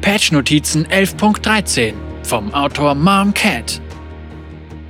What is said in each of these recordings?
Patch-Notizen 11.13 vom Autor Mom Cat.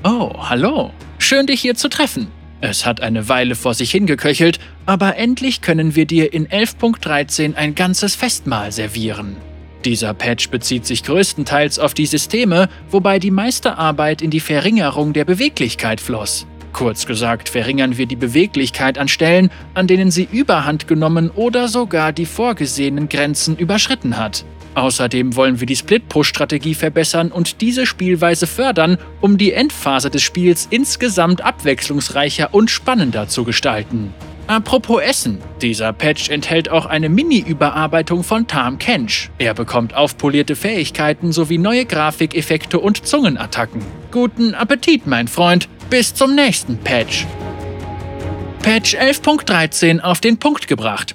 Oh, hallo. Schön, dich hier zu treffen. Es hat eine Weile vor sich hingeköchelt, aber endlich können wir dir in 11.13 ein ganzes Festmahl servieren. Dieser Patch bezieht sich größtenteils auf die Systeme, wobei die meiste Arbeit in die Verringerung der Beweglichkeit floss. Kurz gesagt verringern wir die Beweglichkeit an Stellen, an denen sie überhand genommen oder sogar die vorgesehenen Grenzen überschritten hat. Außerdem wollen wir die Split-Push-Strategie verbessern und diese Spielweise fördern, um die Endphase des Spiels insgesamt abwechslungsreicher und spannender zu gestalten. Apropos Essen, dieser Patch enthält auch eine Mini-Überarbeitung von Tam Kench. Er bekommt aufpolierte Fähigkeiten sowie neue Grafikeffekte und Zungenattacken. Guten Appetit, mein Freund! Bis zum nächsten Patch. Patch 11.13 auf den Punkt gebracht.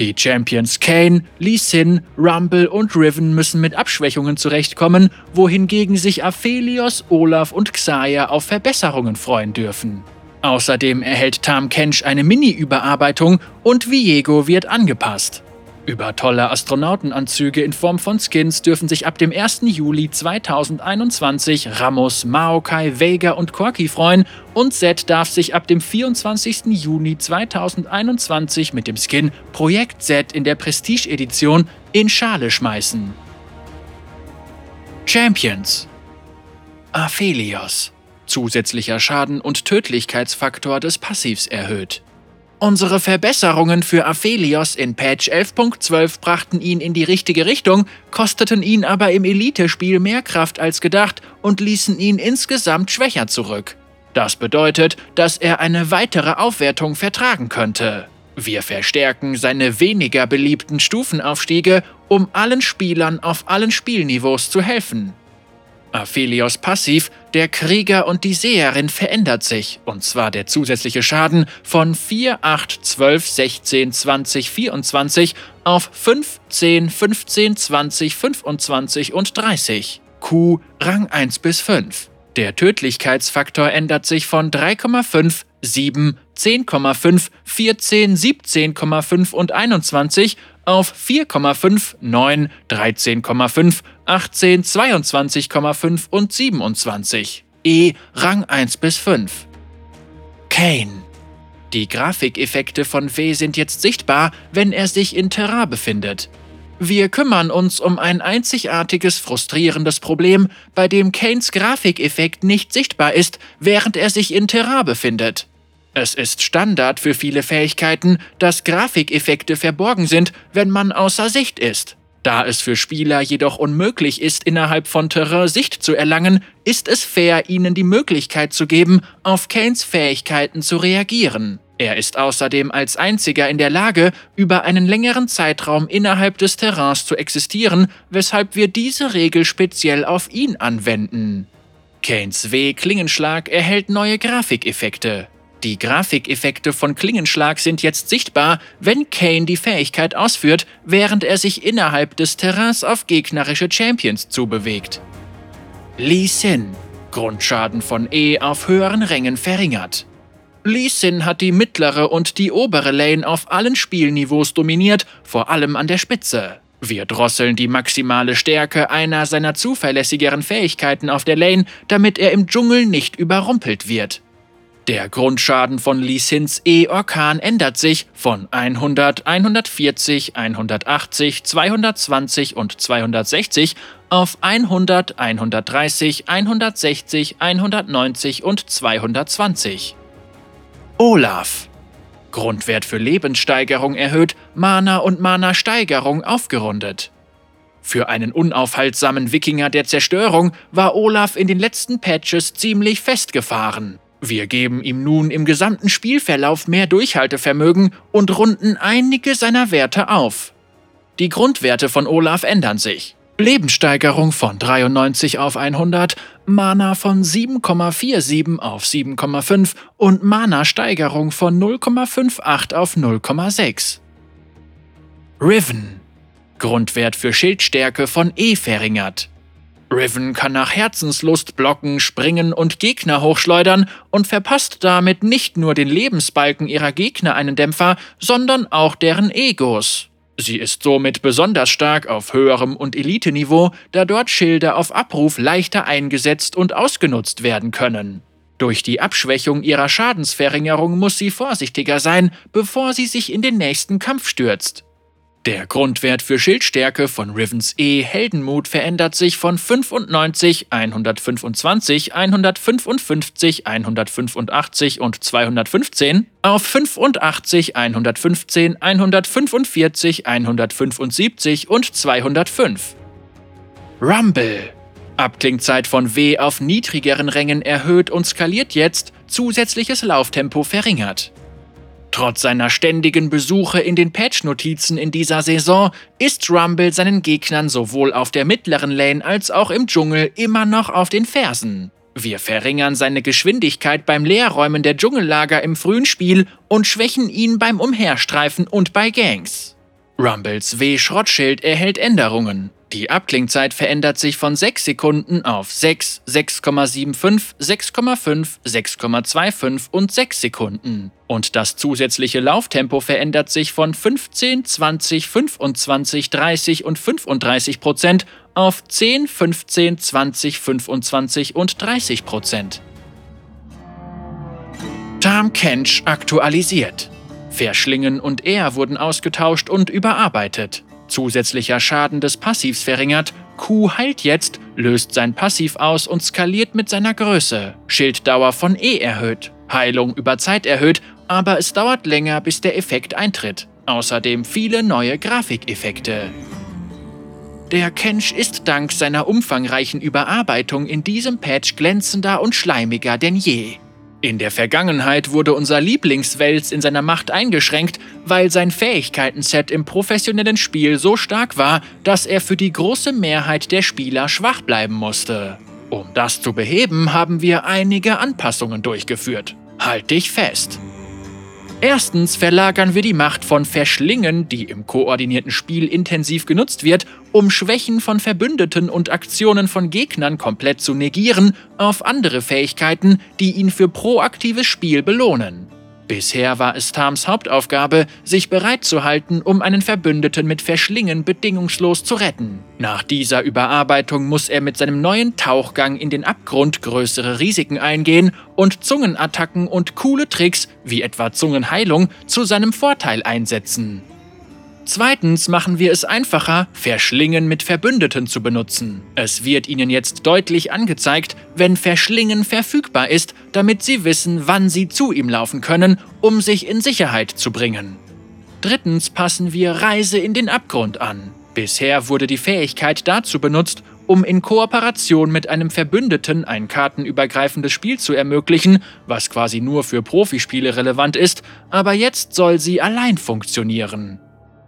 Die Champions Kane, Lee Sin, Rumble und Riven müssen mit Abschwächungen zurechtkommen, wohingegen sich Aphelios, Olaf und Xayah auf Verbesserungen freuen dürfen. Außerdem erhält Tam Kench eine Mini-Überarbeitung und Viego wird angepasst. Über tolle Astronautenanzüge in Form von Skins dürfen sich ab dem 1. Juli 2021 Ramos, Maokai, Vega und Corki freuen und Zed darf sich ab dem 24. Juni 2021 mit dem Skin Projekt Z in der Prestige-Edition in Schale schmeißen. Champions Aphelios Zusätzlicher Schaden und Tödlichkeitsfaktor des Passivs erhöht. Unsere Verbesserungen für Aphelios in Patch 11.12 brachten ihn in die richtige Richtung, kosteten ihn aber im Elite-Spiel mehr Kraft als gedacht und ließen ihn insgesamt schwächer zurück. Das bedeutet, dass er eine weitere Aufwertung vertragen könnte. Wir verstärken seine weniger beliebten Stufenaufstiege, um allen Spielern auf allen Spielniveaus zu helfen. Aphelios Passiv, der Krieger und die Seherin verändert sich, und zwar der zusätzliche Schaden von 4, 8, 12, 16, 20, 24 auf 5, 10, 15, 20, 25 und 30. Q Rang 1 bis 5. Der Tödlichkeitsfaktor ändert sich von 3,5, 7, 10,5, 14, 17,5 und 21 auf 4,5, 9, 13,5, 18, 22,5 und 27. E Rang 1 bis 5. Kane. Die Grafikeffekte von W sind jetzt sichtbar, wenn er sich in Terra befindet. Wir kümmern uns um ein einzigartiges, frustrierendes Problem, bei dem Kanes Grafikeffekt nicht sichtbar ist, während er sich in Terra befindet. Es ist Standard für viele Fähigkeiten, dass Grafikeffekte verborgen sind, wenn man außer Sicht ist. Da es für Spieler jedoch unmöglich ist, innerhalb von Terrain Sicht zu erlangen, ist es fair, ihnen die Möglichkeit zu geben, auf Kanes Fähigkeiten zu reagieren. Er ist außerdem als einziger in der Lage, über einen längeren Zeitraum innerhalb des Terrains zu existieren, weshalb wir diese Regel speziell auf ihn anwenden. Kanes W-Klingenschlag erhält neue Grafikeffekte. Die Grafikeffekte von Klingenschlag sind jetzt sichtbar, wenn Kane die Fähigkeit ausführt, während er sich innerhalb des Terrains auf gegnerische Champions zubewegt. Lee Sin. Grundschaden von E auf höheren Rängen verringert. Lee Sin hat die mittlere und die obere Lane auf allen Spielniveaus dominiert, vor allem an der Spitze. Wir drosseln die maximale Stärke einer seiner zuverlässigeren Fähigkeiten auf der Lane, damit er im Dschungel nicht überrumpelt wird. Der Grundschaden von Lee Sins E-Orkan ändert sich von 100, 140, 180, 220 und 260 auf 100, 130, 160, 190 und 220. Olaf. Grundwert für Lebenssteigerung erhöht, Mana und Mana-Steigerung aufgerundet. Für einen unaufhaltsamen Wikinger der Zerstörung war Olaf in den letzten Patches ziemlich festgefahren. Wir geben ihm nun im gesamten Spielverlauf mehr Durchhaltevermögen und runden einige seiner Werte auf. Die Grundwerte von Olaf ändern sich. Lebenssteigerung von 93 auf 100, Mana von 7,47 auf 7,5 und Mana-Steigerung von 0,58 auf 0,6. Riven. Grundwert für Schildstärke von E verringert. Riven kann nach Herzenslust blocken, springen und Gegner hochschleudern und verpasst damit nicht nur den Lebensbalken ihrer Gegner einen Dämpfer, sondern auch deren Egos. Sie ist somit besonders stark auf höherem und Eliteniveau, da dort Schilde auf Abruf leichter eingesetzt und ausgenutzt werden können. Durch die Abschwächung ihrer Schadensverringerung muss sie vorsichtiger sein, bevor sie sich in den nächsten Kampf stürzt. Der Grundwert für Schildstärke von Rivens E Heldenmut verändert sich von 95, 125, 155, 185 und 215 auf 85, 115, 145, 175 und 205. Rumble Abklingzeit von W auf niedrigeren Rängen erhöht und skaliert jetzt, zusätzliches Lauftempo verringert. Trotz seiner ständigen Besuche in den Patch-Notizen in dieser Saison ist Rumble seinen Gegnern sowohl auf der mittleren Lane als auch im Dschungel immer noch auf den Fersen. Wir verringern seine Geschwindigkeit beim Leerräumen der Dschungellager im frühen Spiel und schwächen ihn beim Umherstreifen und bei Gangs. Rumbles W-Schrottschild erhält Änderungen. Die Abklingzeit verändert sich von 6 Sekunden auf 6, 6,75, 6,5, 6,25 und 6 Sekunden. Und das zusätzliche Lauftempo verändert sich von 15, 20, 25, 30 und 35 Prozent auf 10, 15, 20, 25 und 30 Prozent. Tam Kench aktualisiert. Verschlingen und er wurden ausgetauscht und überarbeitet. Zusätzlicher Schaden des Passivs verringert, Q heilt jetzt, löst sein Passiv aus und skaliert mit seiner Größe. Schilddauer von E erhöht, Heilung über Zeit erhöht, aber es dauert länger, bis der Effekt eintritt. Außerdem viele neue Grafikeffekte. Der Kench ist dank seiner umfangreichen Überarbeitung in diesem Patch glänzender und schleimiger denn je. In der Vergangenheit wurde unser Lieblingswels in seiner Macht eingeschränkt, weil sein Fähigkeitenset im professionellen Spiel so stark war, dass er für die große Mehrheit der Spieler schwach bleiben musste. Um das zu beheben, haben wir einige Anpassungen durchgeführt. Halt dich fest! Erstens verlagern wir die Macht von Verschlingen, die im koordinierten Spiel intensiv genutzt wird, um Schwächen von Verbündeten und Aktionen von Gegnern komplett zu negieren, auf andere Fähigkeiten, die ihn für proaktives Spiel belohnen. Bisher war es Tams Hauptaufgabe, sich bereit zu halten, um einen Verbündeten mit Verschlingen bedingungslos zu retten. Nach dieser Überarbeitung muss er mit seinem neuen Tauchgang in den Abgrund größere Risiken eingehen und Zungenattacken und coole Tricks, wie etwa Zungenheilung, zu seinem Vorteil einsetzen. Zweitens machen wir es einfacher, Verschlingen mit Verbündeten zu benutzen. Es wird Ihnen jetzt deutlich angezeigt, wenn Verschlingen verfügbar ist, damit Sie wissen, wann Sie zu ihm laufen können, um sich in Sicherheit zu bringen. Drittens passen wir Reise in den Abgrund an. Bisher wurde die Fähigkeit dazu benutzt, um in Kooperation mit einem Verbündeten ein kartenübergreifendes Spiel zu ermöglichen, was quasi nur für Profispiele relevant ist, aber jetzt soll sie allein funktionieren.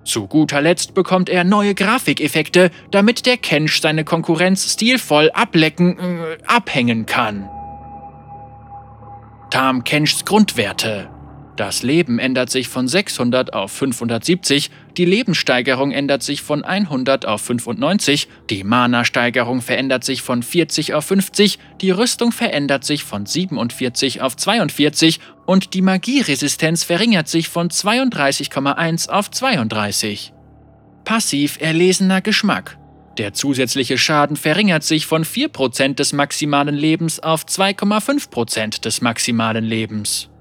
Zu guter Letzt bekommt er neue Grafikeffekte, damit der Kench seine Konkurrenz stilvoll ablecken, äh, abhängen kann. Tam Kenchs Grundwerte das Leben ändert sich von 600 auf 570, die Lebenssteigerung ändert sich von 100 auf 95, die Mana-Steigerung verändert sich von 40 auf 50, die Rüstung verändert sich von 47 auf 42 und die Magieresistenz verringert sich von 32,1 auf 32. Passiv erlesener Geschmack. Der zusätzliche Schaden verringert sich von 4% des maximalen Lebens auf 2,5% des maximalen Lebens.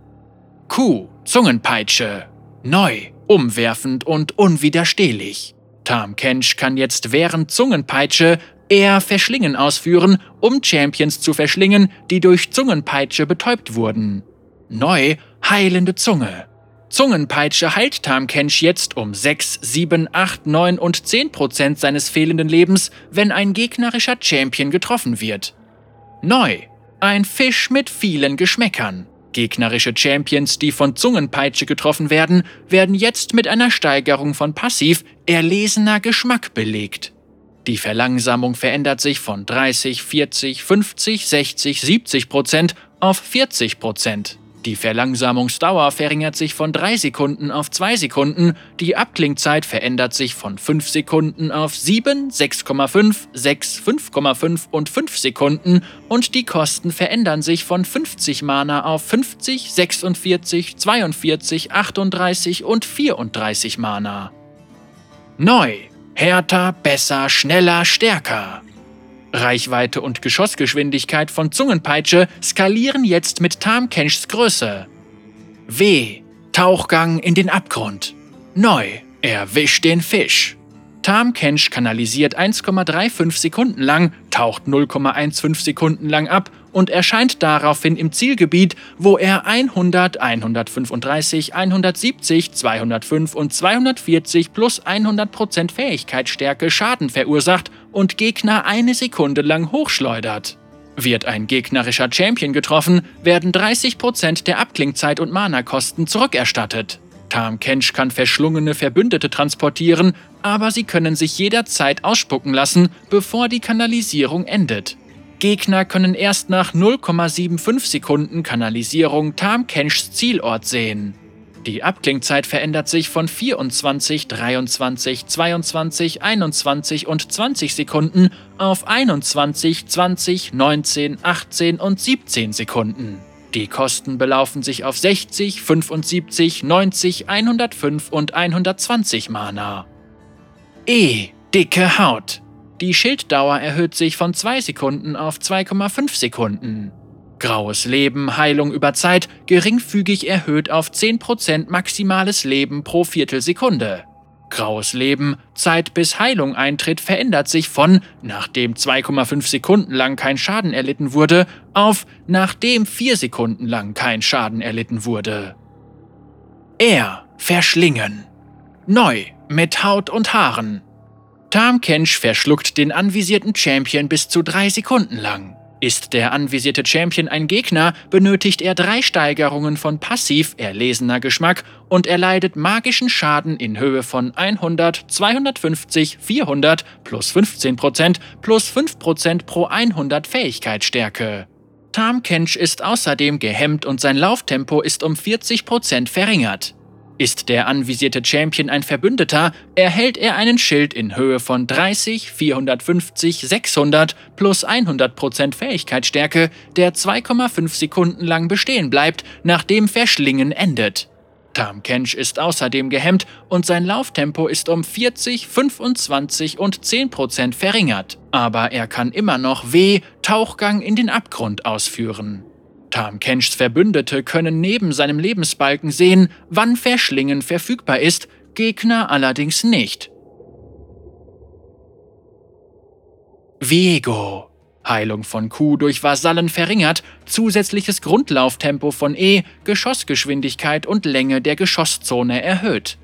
Q, Zungenpeitsche. Neu, umwerfend und unwiderstehlich. Tam Kench kann jetzt während Zungenpeitsche eher Verschlingen ausführen, um Champions zu verschlingen, die durch Zungenpeitsche betäubt wurden. Neu, heilende Zunge. Zungenpeitsche heilt Tam Kench jetzt um 6, 7, 8, 9 und 10 Prozent seines fehlenden Lebens, wenn ein gegnerischer Champion getroffen wird. Neu, ein Fisch mit vielen Geschmäckern. Gegnerische Champions, die von Zungenpeitsche getroffen werden, werden jetzt mit einer Steigerung von Passiv erlesener Geschmack belegt. Die Verlangsamung verändert sich von 30, 40, 50, 60, 70 Prozent auf 40 Prozent. Die Verlangsamungsdauer verringert sich von 3 Sekunden auf 2 Sekunden, die Abklingzeit verändert sich von 5 Sekunden auf 7, 6,5, 6, 5,5 und 5 Sekunden und die Kosten verändern sich von 50 Mana auf 50, 46, 42, 38 und 34 Mana. Neu. Härter, besser, schneller, stärker. Reichweite und Geschossgeschwindigkeit von Zungenpeitsche skalieren jetzt mit Tamkenschs Größe. W. Tauchgang in den Abgrund. Neu. Erwischt den Fisch. Tamkensch kanalisiert 1,35 Sekunden lang, taucht 0,15 Sekunden lang ab und erscheint daraufhin im Zielgebiet, wo er 100, 135, 170, 205 und 240 plus 100% Fähigkeitsstärke Schaden verursacht und Gegner eine Sekunde lang hochschleudert. Wird ein gegnerischer Champion getroffen, werden 30% der Abklingzeit und Mana-Kosten zurückerstattet. Tam Kench kann verschlungene Verbündete transportieren, aber sie können sich jederzeit ausspucken lassen, bevor die Kanalisierung endet. Gegner können erst nach 0,75 Sekunden Kanalisierung Tam Kenchs Zielort sehen. Die Abklingzeit verändert sich von 24, 23, 22, 21 und 20 Sekunden auf 21, 20, 19, 18 und 17 Sekunden. Die Kosten belaufen sich auf 60, 75, 90, 105 und 120 Mana. E. Dicke Haut. Die Schilddauer erhöht sich von 2 Sekunden auf 2,5 Sekunden. Graues Leben, Heilung über Zeit, geringfügig erhöht auf 10% maximales Leben pro Viertelsekunde. Graues Leben, Zeit bis Heilung eintritt, verändert sich von nachdem 2,5 Sekunden lang kein Schaden erlitten wurde auf nachdem 4 Sekunden lang kein Schaden erlitten wurde. Er verschlingen. Neu mit Haut und Haaren. Tamkench verschluckt den anvisierten Champion bis zu 3 Sekunden lang. Ist der anvisierte Champion ein Gegner, benötigt er drei Steigerungen von passiv erlesener Geschmack und erleidet magischen Schaden in Höhe von 100, 250, 400 plus 15% plus 5% pro 100 Fähigkeitsstärke. Tamkench ist außerdem gehemmt und sein Lauftempo ist um 40% verringert. Ist der anvisierte Champion ein Verbündeter, erhält er einen Schild in Höhe von 30, 450, 600 plus 100% Fähigkeitsstärke, der 2,5 Sekunden lang bestehen bleibt, nachdem Verschlingen endet. Tamkench ist außerdem gehemmt und sein Lauftempo ist um 40, 25 und 10% verringert, aber er kann immer noch W, Tauchgang in den Abgrund ausführen. Tamkenchs Verbündete können neben seinem Lebensbalken sehen, wann Verschlingen verfügbar ist, Gegner allerdings nicht. Viego. Heilung von Q durch Vasallen verringert, zusätzliches Grundlauftempo von E, Geschossgeschwindigkeit und Länge der Geschosszone erhöht.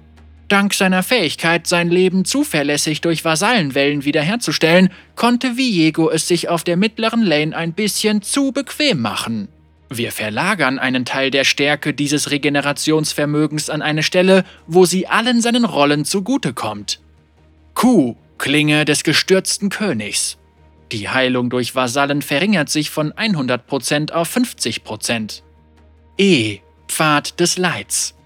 Dank seiner Fähigkeit, sein Leben zuverlässig durch Vasallenwellen wiederherzustellen, konnte Viego es sich auf der mittleren Lane ein bisschen zu bequem machen. Wir verlagern einen Teil der Stärke dieses Regenerationsvermögens an eine Stelle, wo sie allen seinen Rollen zugutekommt. Q, Klinge des gestürzten Königs. Die Heilung durch Vasallen verringert sich von 100% auf 50%. E, Pfad des Leids.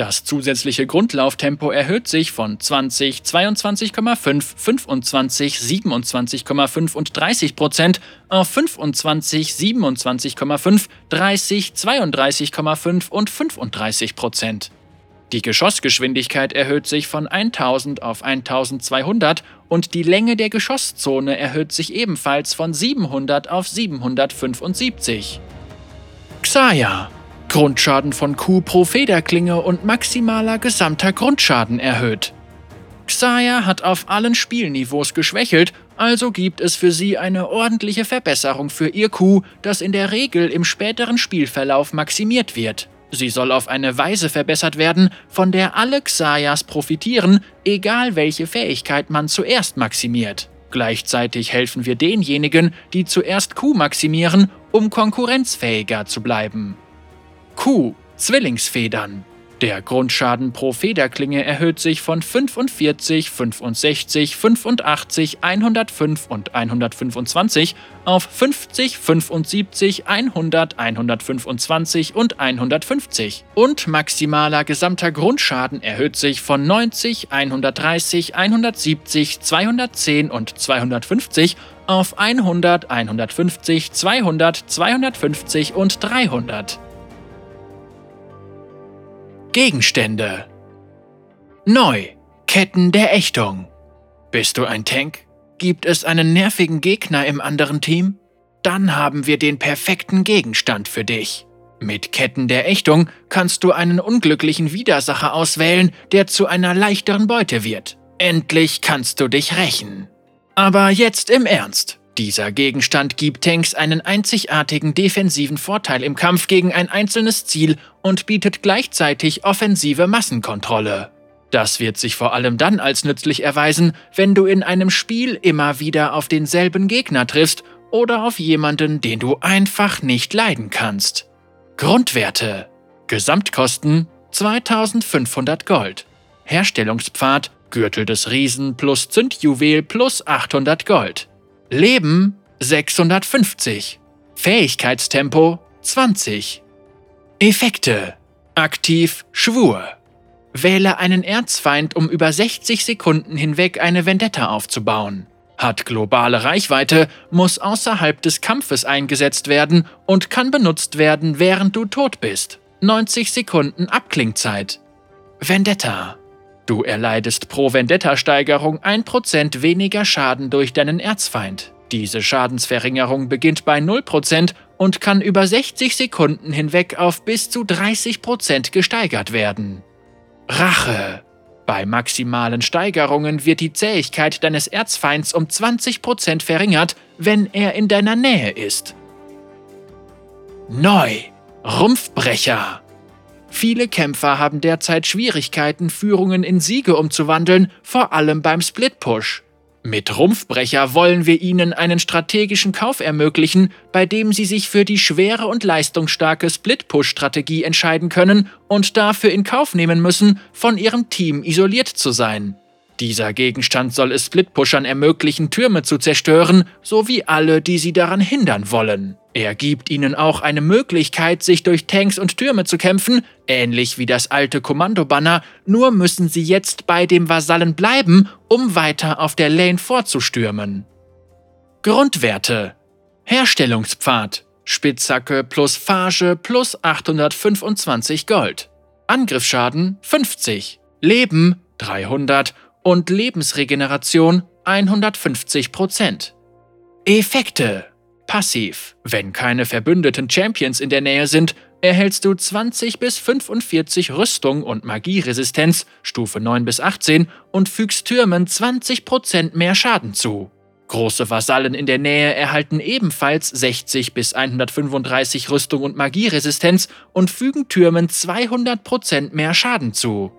Das zusätzliche Grundlauftempo erhöht sich von 20, 22,5, 25, 27,5 und 30 Prozent auf 25, 27,5, 30, 32,5 und 35 Prozent. Die Geschossgeschwindigkeit erhöht sich von 1000 auf 1200 und die Länge der Geschosszone erhöht sich ebenfalls von 700 auf 775. Xaya Grundschaden von Q pro Federklinge und maximaler gesamter Grundschaden erhöht. Xayah hat auf allen Spielniveaus geschwächelt, also gibt es für sie eine ordentliche Verbesserung für ihr Q, das in der Regel im späteren Spielverlauf maximiert wird. Sie soll auf eine Weise verbessert werden, von der alle Xayas profitieren, egal welche Fähigkeit man zuerst maximiert. Gleichzeitig helfen wir denjenigen, die zuerst Q maximieren, um konkurrenzfähiger zu bleiben. Q. Zwillingsfedern. Der Grundschaden pro Federklinge erhöht sich von 45, 65, 85, 105 und 125 auf 50, 75, 100, 125 und 150. Und maximaler gesamter Grundschaden erhöht sich von 90, 130, 170, 210 und 250 auf 100, 150, 200, 250 und 300. Gegenstände. Neu. Ketten der Ächtung. Bist du ein Tank? Gibt es einen nervigen Gegner im anderen Team? Dann haben wir den perfekten Gegenstand für dich. Mit Ketten der Ächtung kannst du einen unglücklichen Widersacher auswählen, der zu einer leichteren Beute wird. Endlich kannst du dich rächen. Aber jetzt im Ernst. Dieser Gegenstand gibt Tanks einen einzigartigen defensiven Vorteil im Kampf gegen ein einzelnes Ziel und bietet gleichzeitig offensive Massenkontrolle. Das wird sich vor allem dann als nützlich erweisen, wenn du in einem Spiel immer wieder auf denselben Gegner triffst oder auf jemanden, den du einfach nicht leiden kannst. Grundwerte Gesamtkosten 2500 Gold. Herstellungspfad Gürtel des Riesen plus Zündjuwel plus 800 Gold. Leben 650. Fähigkeitstempo 20. Effekte Aktiv Schwur Wähle einen Erzfeind, um über 60 Sekunden hinweg eine Vendetta aufzubauen. Hat globale Reichweite, muss außerhalb des Kampfes eingesetzt werden und kann benutzt werden, während du tot bist. 90 Sekunden Abklingzeit. Vendetta. Du erleidest pro Vendetta-Steigerung 1% weniger Schaden durch deinen Erzfeind. Diese Schadensverringerung beginnt bei 0% und kann über 60 Sekunden hinweg auf bis zu 30% gesteigert werden. Rache. Bei maximalen Steigerungen wird die Zähigkeit deines Erzfeinds um 20% verringert, wenn er in deiner Nähe ist. Neu. Rumpfbrecher. Viele Kämpfer haben derzeit Schwierigkeiten, Führungen in Siege umzuwandeln, vor allem beim Split-Push. Mit Rumpfbrecher wollen wir Ihnen einen strategischen Kauf ermöglichen, bei dem Sie sich für die schwere und leistungsstarke Split-Push-Strategie entscheiden können und dafür in Kauf nehmen müssen, von Ihrem Team isoliert zu sein. Dieser Gegenstand soll es Splitpushern ermöglichen, Türme zu zerstören, sowie alle, die sie daran hindern wollen. Er gibt ihnen auch eine Möglichkeit, sich durch Tanks und Türme zu kämpfen, ähnlich wie das alte Kommandobanner, nur müssen sie jetzt bei dem Vasallen bleiben, um weiter auf der Lane vorzustürmen. Grundwerte Herstellungspfad Spitzhacke plus Phage plus 825 Gold. Angriffsschaden 50. Leben 300 und Lebensregeneration 150% Effekte Passiv. Wenn keine verbündeten Champions in der Nähe sind, erhältst du 20 bis 45 Rüstung und Magieresistenz, Stufe 9 bis 18, und fügst Türmen 20% mehr Schaden zu. Große Vasallen in der Nähe erhalten ebenfalls 60 bis 135 Rüstung und Magieresistenz und fügen Türmen 200% mehr Schaden zu.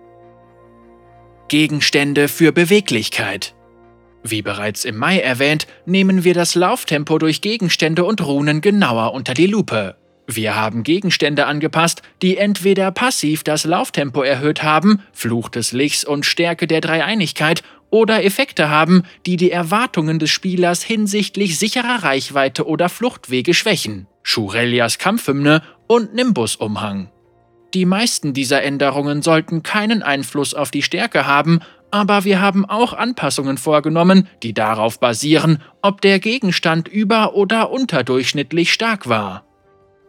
Gegenstände für Beweglichkeit. Wie bereits im Mai erwähnt, nehmen wir das Lauftempo durch Gegenstände und Runen genauer unter die Lupe. Wir haben Gegenstände angepasst, die entweder passiv das Lauftempo erhöht haben, Fluch des Lichts und Stärke der Dreieinigkeit, oder Effekte haben, die die Erwartungen des Spielers hinsichtlich sicherer Reichweite oder Fluchtwege schwächen. Shurelias Kampfhymne und Nimbus-Umhang. Die meisten dieser Änderungen sollten keinen Einfluss auf die Stärke haben, aber wir haben auch Anpassungen vorgenommen, die darauf basieren, ob der Gegenstand über- oder unterdurchschnittlich stark war.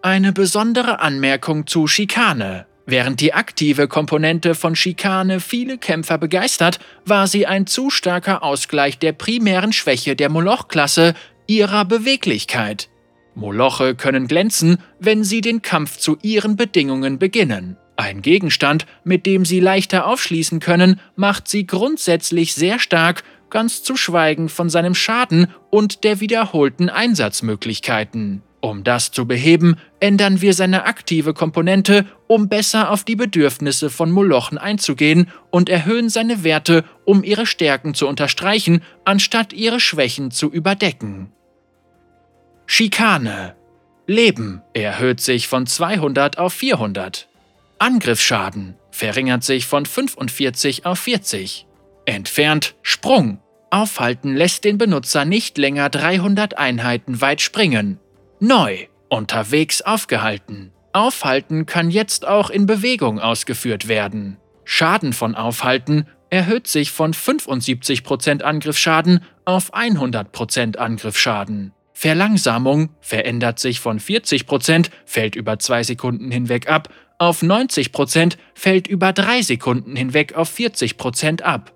Eine besondere Anmerkung zu Schikane. Während die aktive Komponente von Schikane viele Kämpfer begeistert, war sie ein zu starker Ausgleich der primären Schwäche der Moloch-Klasse, ihrer Beweglichkeit. Moloche können glänzen, wenn sie den Kampf zu ihren Bedingungen beginnen. Ein Gegenstand, mit dem sie leichter aufschließen können, macht sie grundsätzlich sehr stark, ganz zu schweigen von seinem Schaden und der wiederholten Einsatzmöglichkeiten. Um das zu beheben, ändern wir seine aktive Komponente, um besser auf die Bedürfnisse von Molochen einzugehen und erhöhen seine Werte, um ihre Stärken zu unterstreichen, anstatt ihre Schwächen zu überdecken. Schikane. Leben erhöht sich von 200 auf 400. Angriffsschaden verringert sich von 45 auf 40. Entfernt Sprung. Aufhalten lässt den Benutzer nicht länger 300 Einheiten weit springen. Neu. Unterwegs aufgehalten. Aufhalten kann jetzt auch in Bewegung ausgeführt werden. Schaden von Aufhalten erhöht sich von 75% Angriffsschaden auf 100% Angriffsschaden. Verlangsamung verändert sich von 40%, fällt über 2 Sekunden hinweg ab, auf 90%, fällt über 3 Sekunden hinweg auf 40% ab.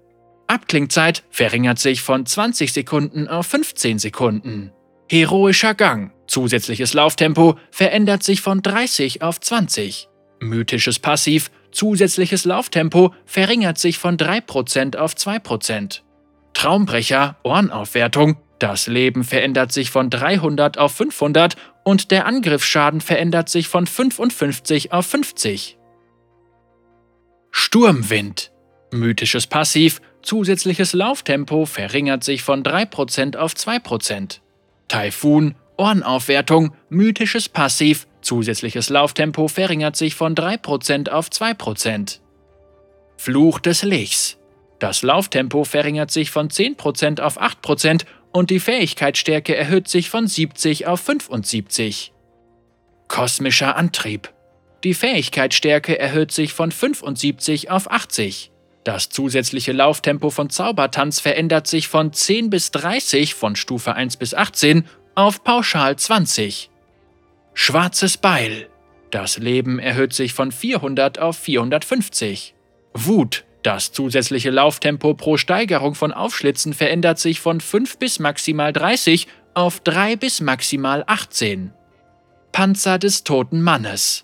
Abklingzeit verringert sich von 20 Sekunden auf 15 Sekunden. Heroischer Gang, zusätzliches Lauftempo, verändert sich von 30 auf 20. Mythisches Passiv, zusätzliches Lauftempo, verringert sich von 3% auf 2%. Traumbrecher, Ohrenaufwertung, das Leben verändert sich von 300 auf 500 und der Angriffsschaden verändert sich von 55 auf 50. Sturmwind. Mythisches Passiv, zusätzliches Lauftempo verringert sich von 3% auf 2%. Taifun, Ohrenaufwertung, mythisches Passiv, zusätzliches Lauftempo verringert sich von 3% auf 2%. Fluch des Lichs. Das Lauftempo verringert sich von 10% auf 8% und die Fähigkeitsstärke erhöht sich von 70 auf 75. Kosmischer Antrieb. Die Fähigkeitsstärke erhöht sich von 75 auf 80. Das zusätzliche Lauftempo von Zaubertanz verändert sich von 10 bis 30 von Stufe 1 bis 18 auf pauschal 20. Schwarzes Beil. Das Leben erhöht sich von 400 auf 450. Wut. Das zusätzliche Lauftempo pro Steigerung von Aufschlitzen verändert sich von 5 bis maximal 30 auf 3 bis maximal 18. Panzer des toten Mannes.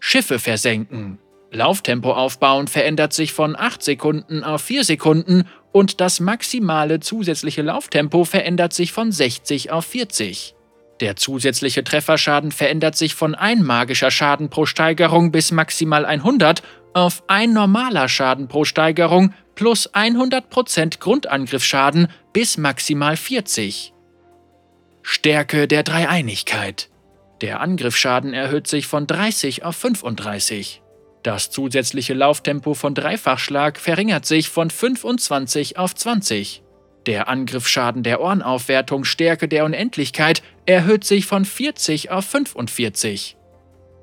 Schiffe versenken. Lauftempo aufbauen verändert sich von 8 Sekunden auf 4 Sekunden und das maximale zusätzliche Lauftempo verändert sich von 60 auf 40. Der zusätzliche Trefferschaden verändert sich von ein magischer Schaden pro Steigerung bis maximal 100 auf ein normaler Schaden pro Steigerung plus 100% Grundangriffsschaden bis maximal 40. Stärke der Dreieinigkeit. Der Angriffsschaden erhöht sich von 30 auf 35. Das zusätzliche Lauftempo von Dreifachschlag verringert sich von 25 auf 20. Der Angriffsschaden der Ohrenaufwertung Stärke der Unendlichkeit erhöht sich von 40 auf 45.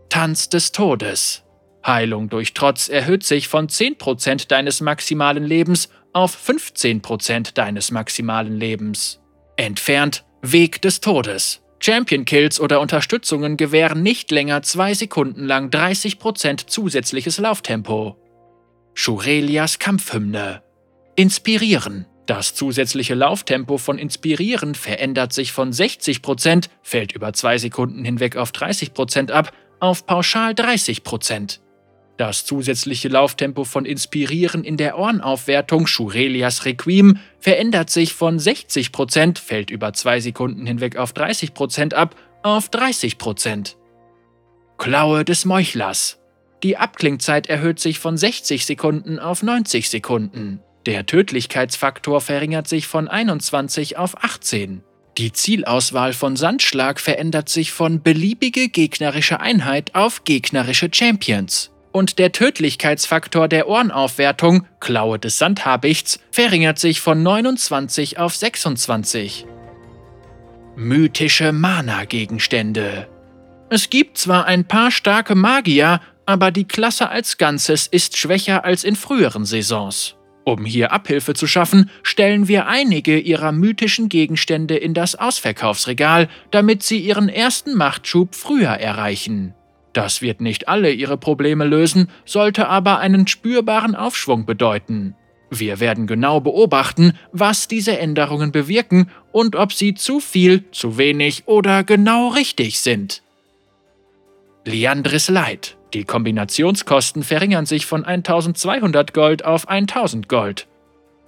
Tanz des Todes. Heilung durch Trotz erhöht sich von 10% deines maximalen Lebens auf 15% deines maximalen Lebens. Entfernt Weg des Todes. Champion Kills oder Unterstützungen gewähren nicht länger zwei Sekunden lang 30% zusätzliches Lauftempo. Shurelias Kampfhymne. Inspirieren. Das zusätzliche Lauftempo von Inspirieren verändert sich von 60%, fällt über zwei Sekunden hinweg auf 30% ab, auf pauschal 30%. Das zusätzliche Lauftempo von Inspirieren in der Ohrenaufwertung Shurelias Requiem verändert sich von 60%, fällt über zwei Sekunden hinweg auf 30% ab, auf 30%. Klaue des Meuchlers. Die Abklingzeit erhöht sich von 60 Sekunden auf 90 Sekunden. Der Tödlichkeitsfaktor verringert sich von 21 auf 18. Die Zielauswahl von Sandschlag verändert sich von beliebige gegnerische Einheit auf gegnerische Champions und der Tödlichkeitsfaktor der Ohrenaufwertung, Klaue des Sandhabichts, verringert sich von 29 auf 26. Mythische Mana-Gegenstände. Es gibt zwar ein paar starke Magier, aber die Klasse als Ganzes ist schwächer als in früheren Saisons. Um hier Abhilfe zu schaffen, stellen wir einige ihrer mythischen Gegenstände in das Ausverkaufsregal, damit sie ihren ersten Machtschub früher erreichen. Das wird nicht alle ihre Probleme lösen, sollte aber einen spürbaren Aufschwung bedeuten. Wir werden genau beobachten, was diese Änderungen bewirken und ob sie zu viel, zu wenig oder genau richtig sind. Liandris Light. Die Kombinationskosten verringern sich von 1200 Gold auf 1000 Gold.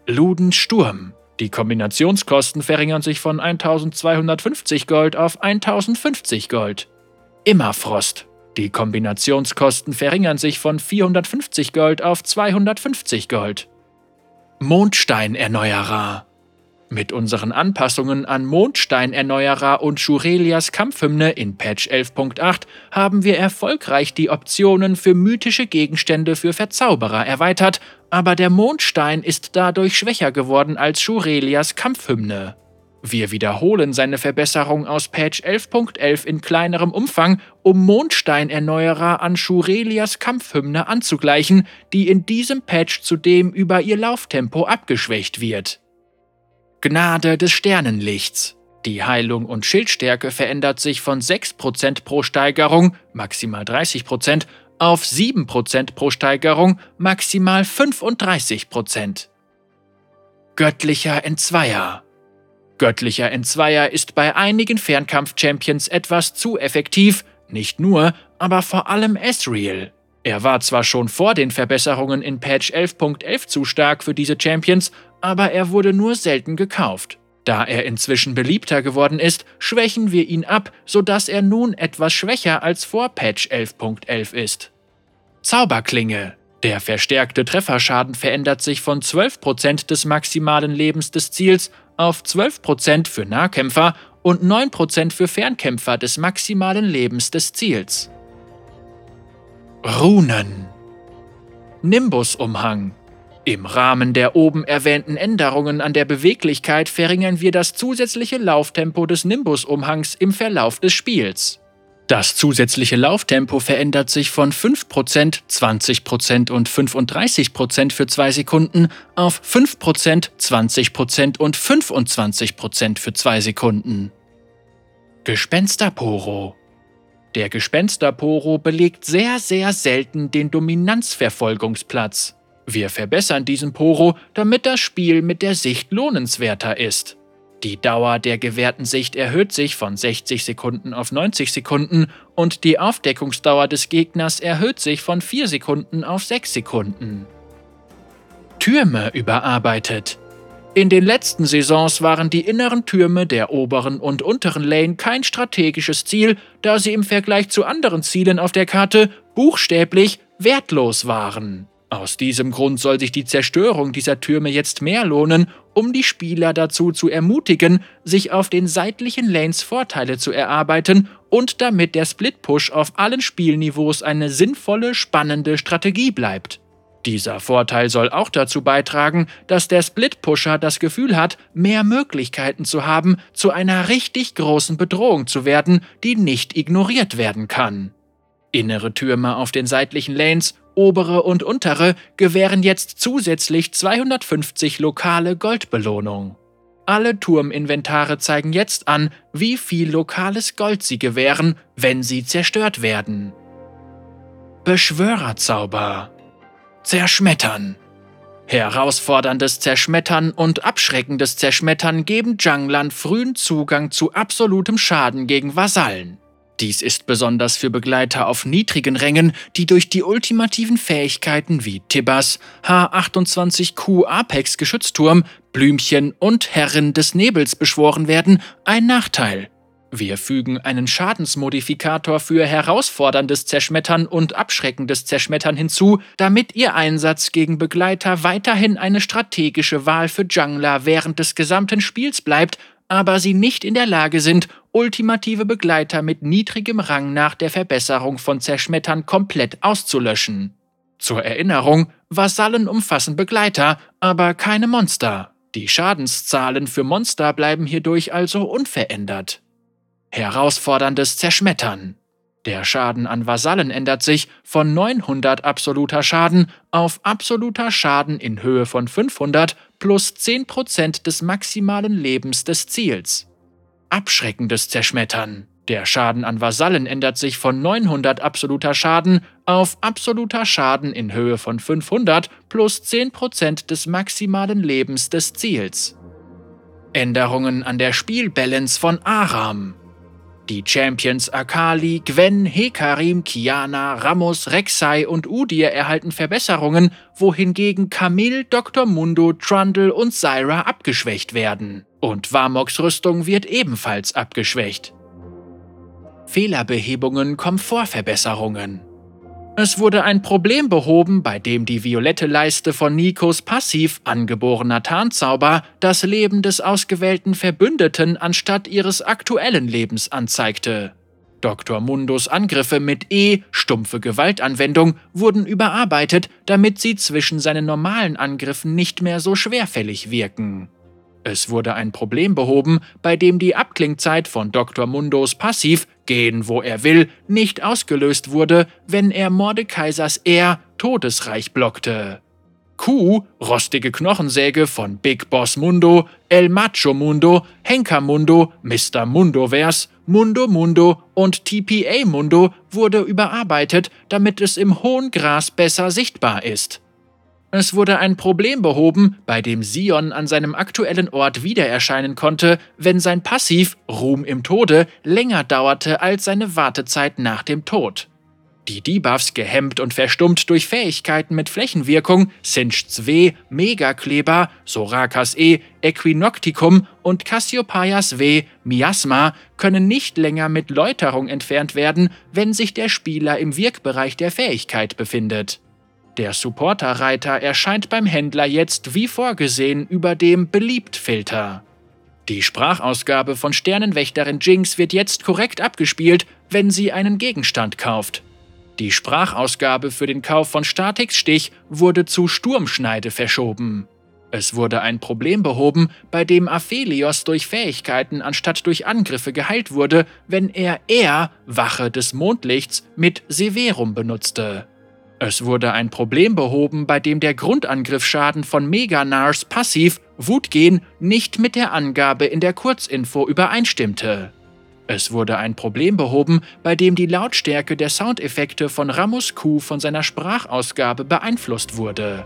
Luden Sturm. Die Kombinationskosten verringern sich von 1250 Gold auf 1050 Gold. Immerfrost. Die Kombinationskosten verringern sich von 450 Gold auf 250 Gold. Mondsteinerneuerer. Mit unseren Anpassungen an Mondsteinerneuerer und Shurelias Kampfhymne in Patch 11.8 haben wir erfolgreich die Optionen für mythische Gegenstände für Verzauberer erweitert, aber der Mondstein ist dadurch schwächer geworden als Shurelias Kampfhymne. Wir wiederholen seine Verbesserung aus Patch 11.11 .11 in kleinerem Umfang, um Mondsteinerneuerer an Shurelias Kampfhymne anzugleichen, die in diesem Patch zudem über ihr Lauftempo abgeschwächt wird. Gnade des Sternenlichts. Die Heilung und Schildstärke verändert sich von 6% pro Steigerung, maximal 30%, auf 7% pro Steigerung, maximal 35%. Göttlicher Entzweier. Göttlicher Entzweier ist bei einigen Fernkampf-Champions etwas zu effektiv, nicht nur, aber vor allem Ezreal. Er war zwar schon vor den Verbesserungen in Patch 11.11 zu stark für diese Champions, aber er wurde nur selten gekauft. Da er inzwischen beliebter geworden ist, schwächen wir ihn ab, sodass er nun etwas schwächer als vor Patch 11.11 ist. Zauberklinge. Der verstärkte Trefferschaden verändert sich von 12% des maximalen Lebens des Ziels auf 12% für Nahkämpfer und 9% für Fernkämpfer des maximalen Lebens des Ziels. Runen Nimbus-Umhang im Rahmen der oben erwähnten Änderungen an der Beweglichkeit verringern wir das zusätzliche Lauftempo des Nimbus-Umhangs im Verlauf des Spiels. Das zusätzliche Lauftempo verändert sich von 5%, 20% und 35% für 2 Sekunden auf 5%, 20% und 25% für 2 Sekunden. Gespensterporo Der Gespensterporo belegt sehr, sehr selten den Dominanzverfolgungsplatz. Wir verbessern diesen Poro, damit das Spiel mit der Sicht lohnenswerter ist. Die Dauer der gewährten Sicht erhöht sich von 60 Sekunden auf 90 Sekunden und die Aufdeckungsdauer des Gegners erhöht sich von 4 Sekunden auf 6 Sekunden. Türme überarbeitet. In den letzten Saisons waren die inneren Türme der oberen und unteren Lane kein strategisches Ziel, da sie im Vergleich zu anderen Zielen auf der Karte buchstäblich wertlos waren. Aus diesem Grund soll sich die Zerstörung dieser Türme jetzt mehr lohnen, um die Spieler dazu zu ermutigen, sich auf den seitlichen Lanes Vorteile zu erarbeiten und damit der Split-Push auf allen Spielniveaus eine sinnvolle, spannende Strategie bleibt. Dieser Vorteil soll auch dazu beitragen, dass der Split-Pusher das Gefühl hat, mehr Möglichkeiten zu haben, zu einer richtig großen Bedrohung zu werden, die nicht ignoriert werden kann. Innere Türme auf den seitlichen Lanes obere und untere gewähren jetzt zusätzlich 250 lokale Goldbelohnung. Alle Turminventare zeigen jetzt an, wie viel lokales Gold sie gewähren, wenn sie zerstört werden. Beschwörerzauber Zerschmettern Herausforderndes Zerschmettern und abschreckendes Zerschmettern geben Junglern frühen Zugang zu absolutem Schaden gegen Vasallen. Dies ist besonders für Begleiter auf niedrigen Rängen, die durch die ultimativen Fähigkeiten wie Tibbas, H28Q Apex Geschützturm, Blümchen und Herrin des Nebels beschworen werden, ein Nachteil. Wir fügen einen Schadensmodifikator für herausforderndes Zerschmettern und abschreckendes Zerschmettern hinzu, damit Ihr Einsatz gegen Begleiter weiterhin eine strategische Wahl für Jungler während des gesamten Spiels bleibt aber sie nicht in der Lage sind, ultimative Begleiter mit niedrigem Rang nach der Verbesserung von Zerschmettern komplett auszulöschen. Zur Erinnerung, Vasallen umfassen Begleiter, aber keine Monster. Die Schadenszahlen für Monster bleiben hierdurch also unverändert. Herausforderndes Zerschmettern. Der Schaden an Vasallen ändert sich von 900 absoluter Schaden auf absoluter Schaden in Höhe von 500 plus 10% des maximalen Lebens des Ziels. Abschreckendes Zerschmettern. Der Schaden an Vasallen ändert sich von 900 absoluter Schaden auf absoluter Schaden in Höhe von 500 plus 10% des maximalen Lebens des Ziels. Änderungen an der Spielbalance von Aram. Die Champions Akali, Gwen, Hekarim, Kiana, Ramos, Rek'Sai und Udir erhalten Verbesserungen, wohingegen Camille, Dr. Mundo, Trundle und Syra abgeschwächt werden. Und Warmoks Rüstung wird ebenfalls abgeschwächt. Fehlerbehebungen, Komfortverbesserungen. Es wurde ein Problem behoben, bei dem die violette Leiste von Nikos passiv angeborener Tarnzauber das Leben des ausgewählten Verbündeten anstatt ihres aktuellen Lebens anzeigte. Dr. Mundos Angriffe mit E, stumpfe Gewaltanwendung, wurden überarbeitet, damit sie zwischen seinen normalen Angriffen nicht mehr so schwerfällig wirken. Es wurde ein Problem behoben, bei dem die Abklingzeit von Dr. Mundos Passiv Gehen, wo er will, nicht ausgelöst wurde, wenn er Mordekaisers R Todesreich blockte. Q, rostige Knochensäge von Big Boss Mundo, El Macho Mundo, Henker Mundo, Mr. Mundoverse, Mundo Mundo und TPA Mundo wurde überarbeitet, damit es im hohen Gras besser sichtbar ist. Es wurde ein Problem behoben, bei dem Sion an seinem aktuellen Ort wieder erscheinen konnte, wenn sein Passiv Ruhm im Tode länger dauerte als seine Wartezeit nach dem Tod. Die Debuffs gehemmt und verstummt durch Fähigkeiten mit Flächenwirkung Sinch's W, Megakleber, Sorakas E, Equinocticum und Cassiopeias W, Miasma können nicht länger mit Läuterung entfernt werden, wenn sich der Spieler im Wirkbereich der Fähigkeit befindet. Der Supporterreiter erscheint beim Händler jetzt wie vorgesehen über dem Beliebt-Filter. Die Sprachausgabe von Sternenwächterin Jinx wird jetzt korrekt abgespielt, wenn sie einen Gegenstand kauft. Die Sprachausgabe für den Kauf von Statix Stich wurde zu Sturmschneide verschoben. Es wurde ein Problem behoben, bei dem Aphelios durch Fähigkeiten anstatt durch Angriffe geheilt wurde, wenn er er Wache des Mondlichts mit Severum benutzte. Es wurde ein Problem behoben, bei dem der Grundangriffsschaden von Meganars Passiv Wutgen nicht mit der Angabe in der Kurzinfo übereinstimmte. Es wurde ein Problem behoben, bei dem die Lautstärke der Soundeffekte von Ramus Q von seiner Sprachausgabe beeinflusst wurde.